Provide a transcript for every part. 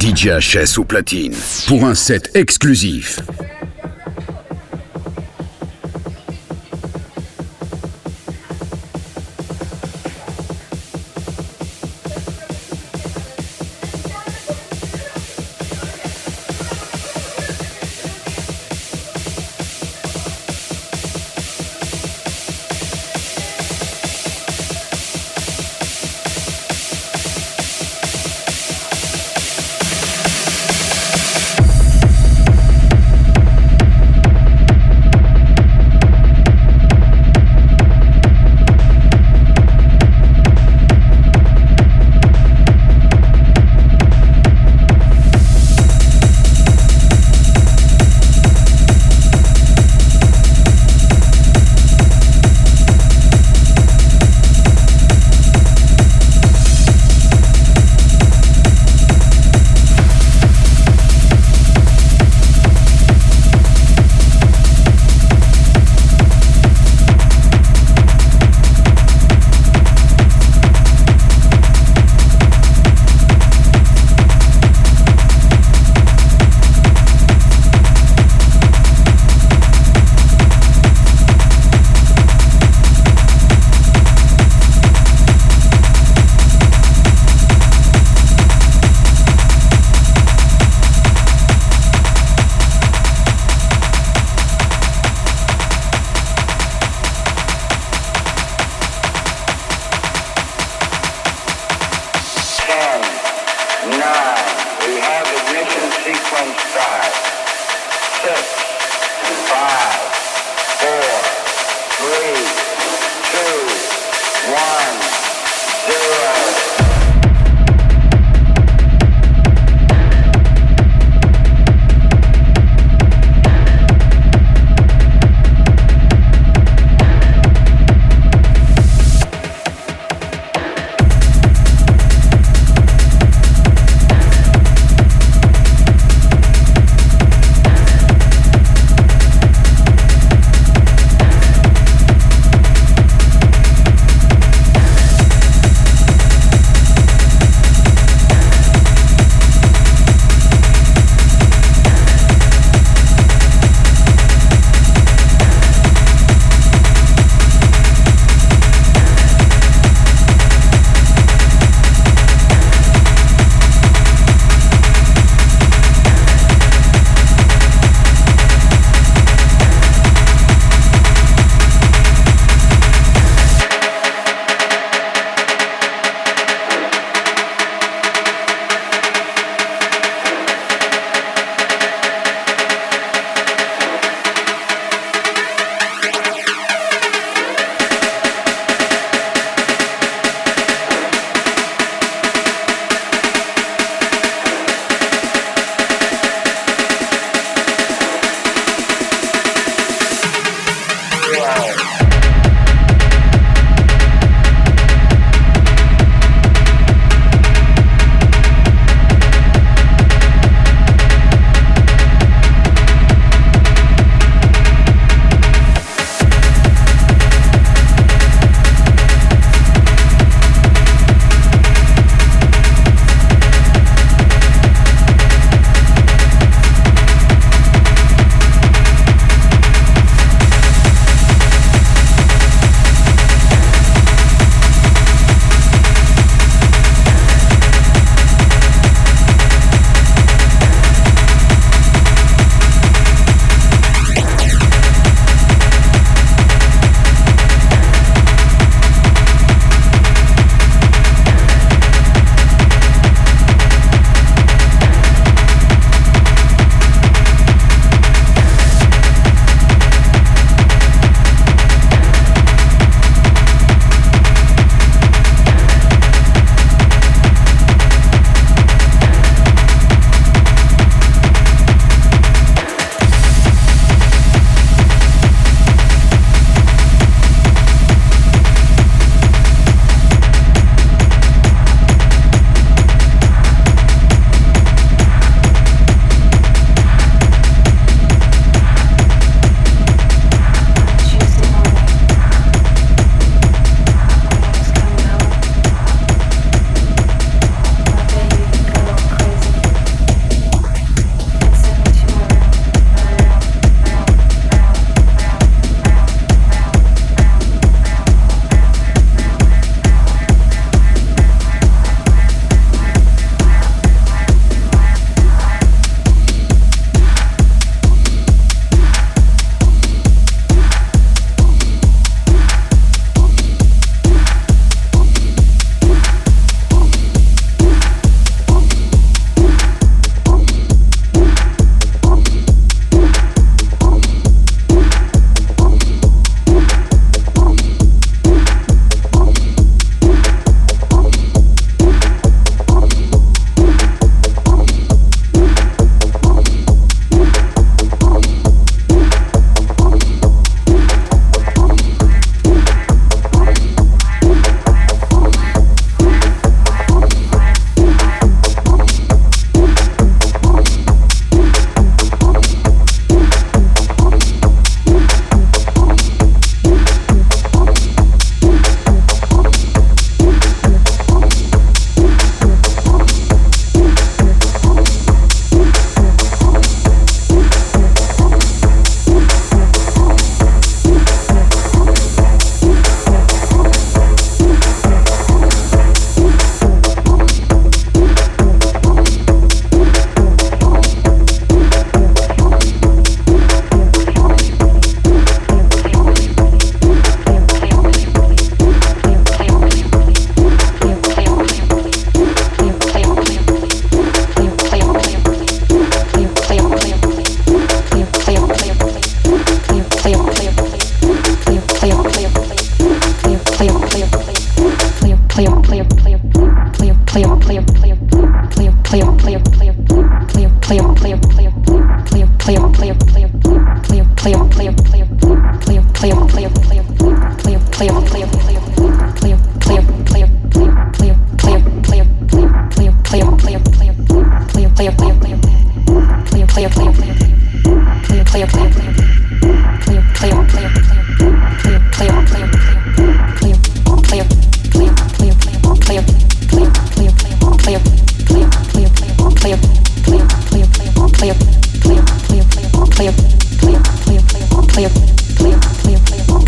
DJ HS au platine pour un set exclusif.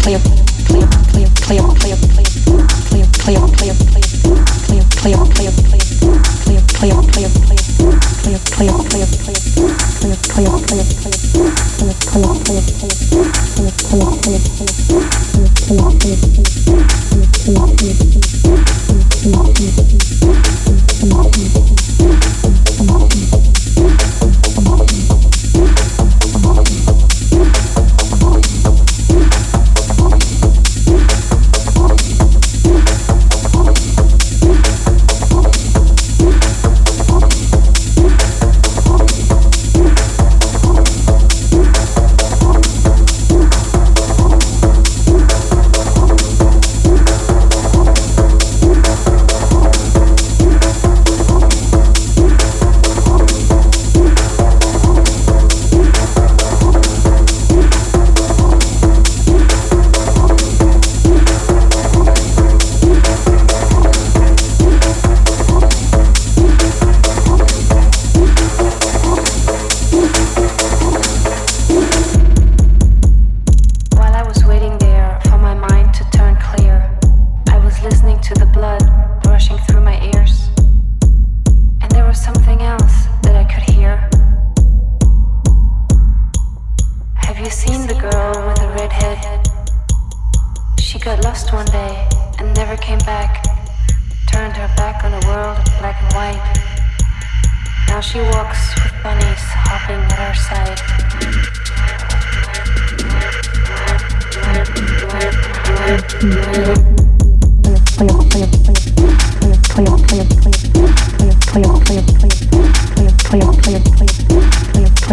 clear.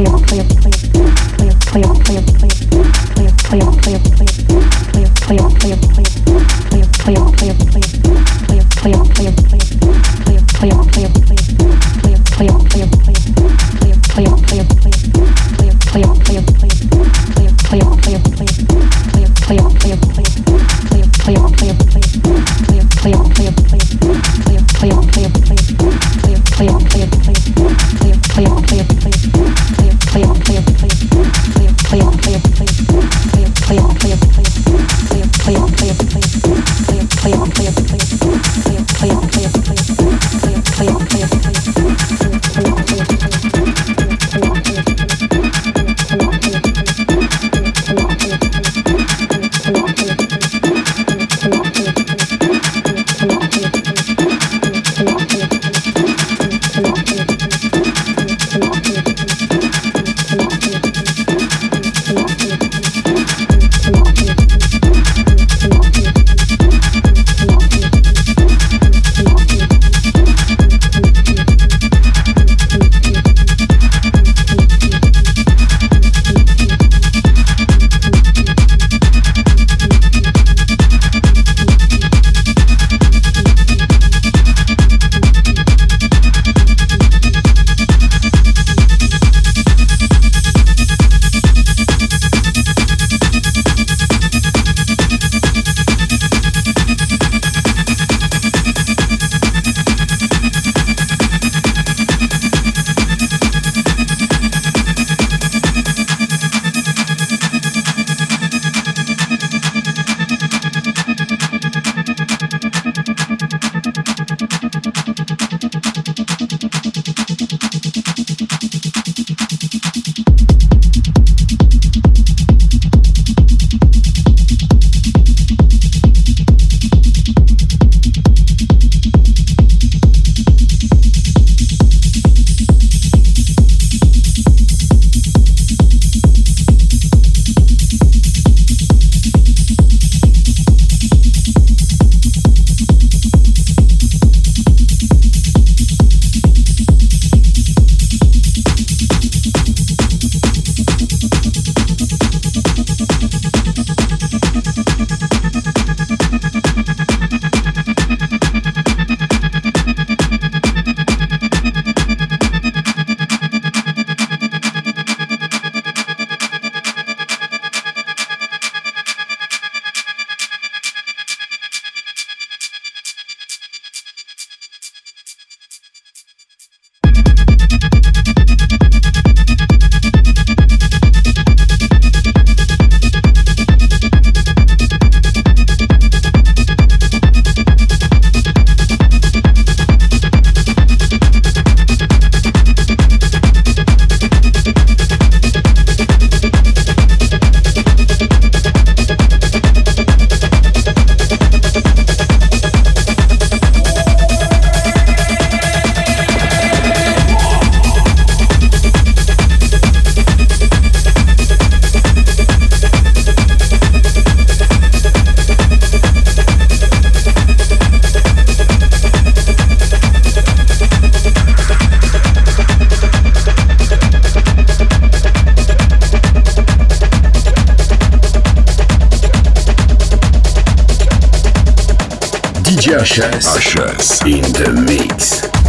for your, for. HS. In the mix.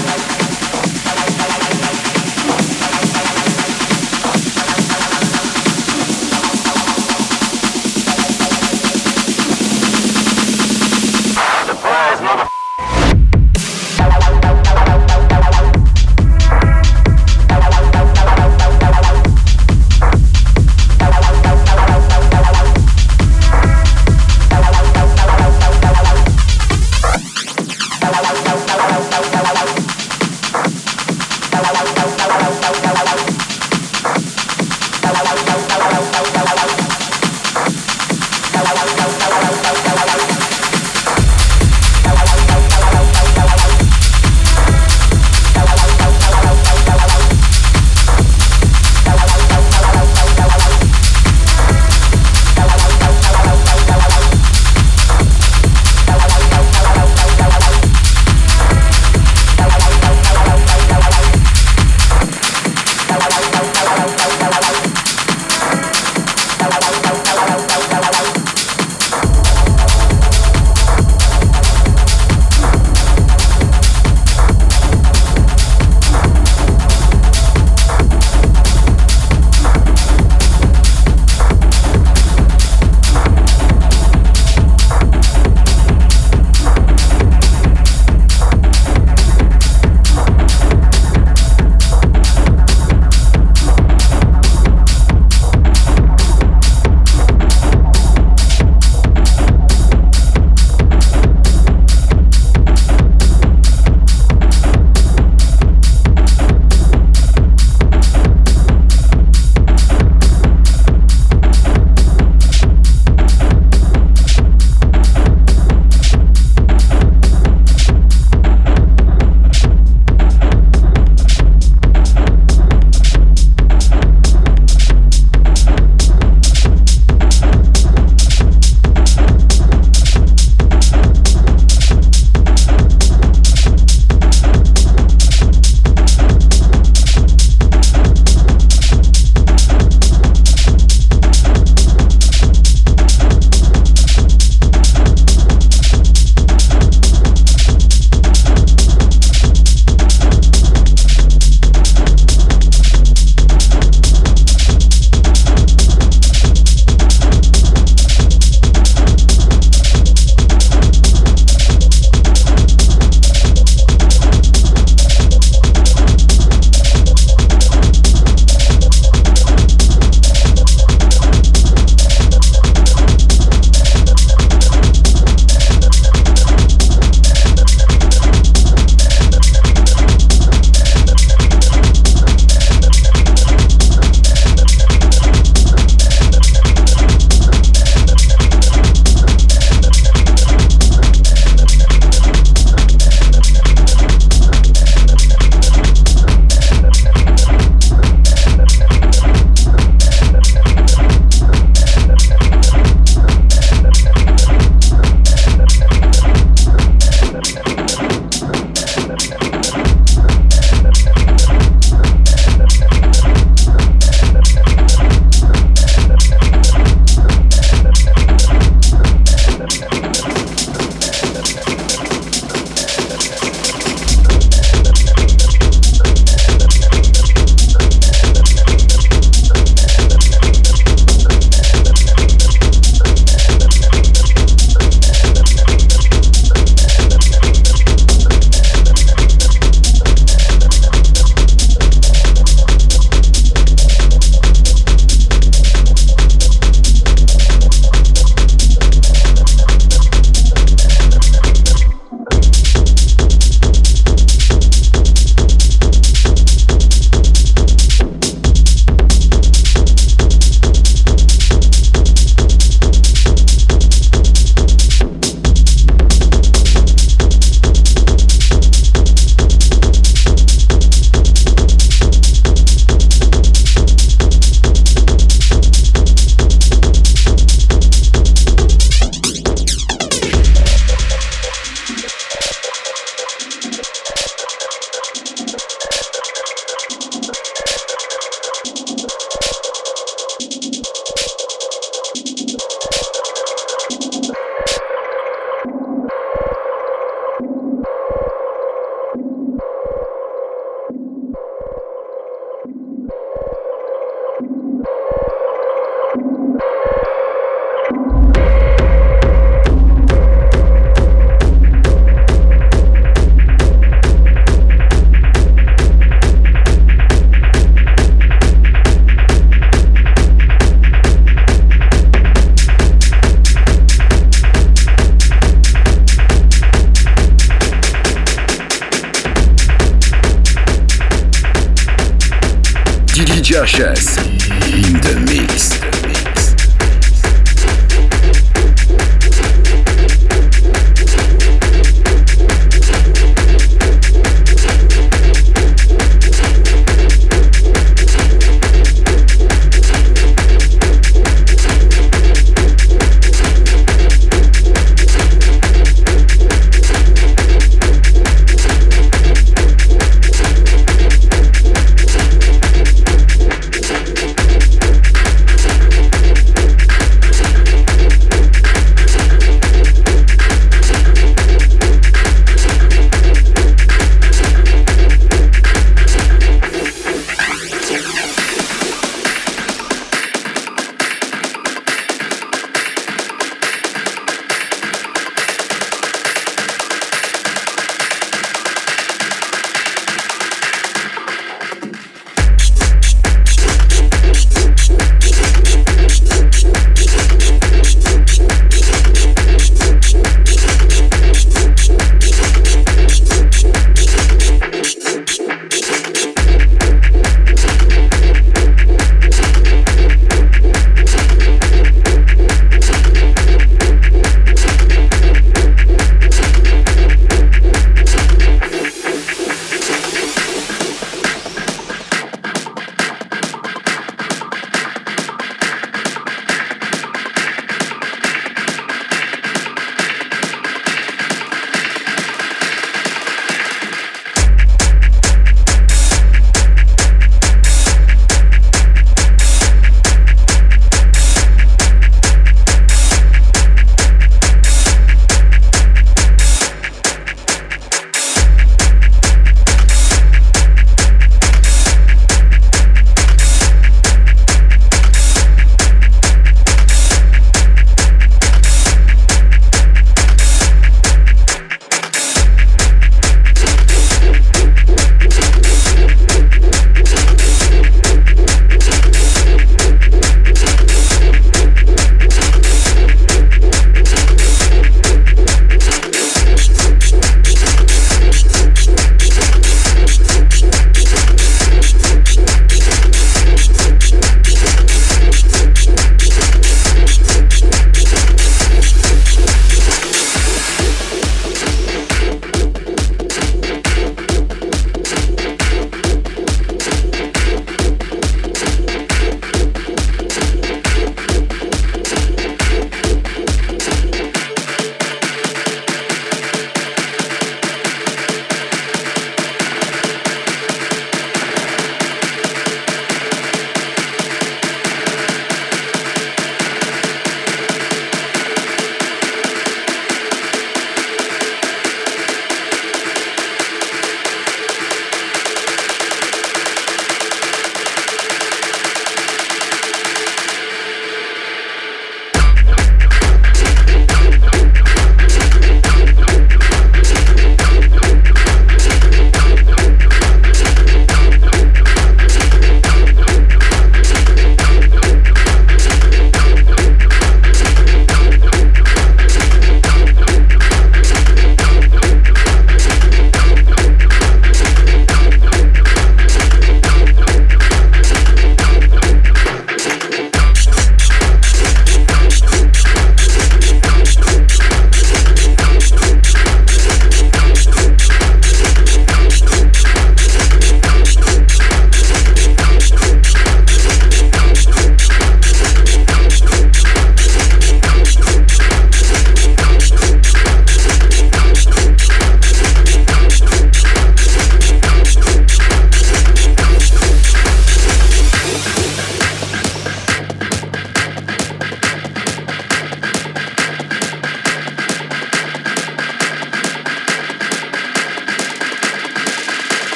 DJ Joshes in the mix.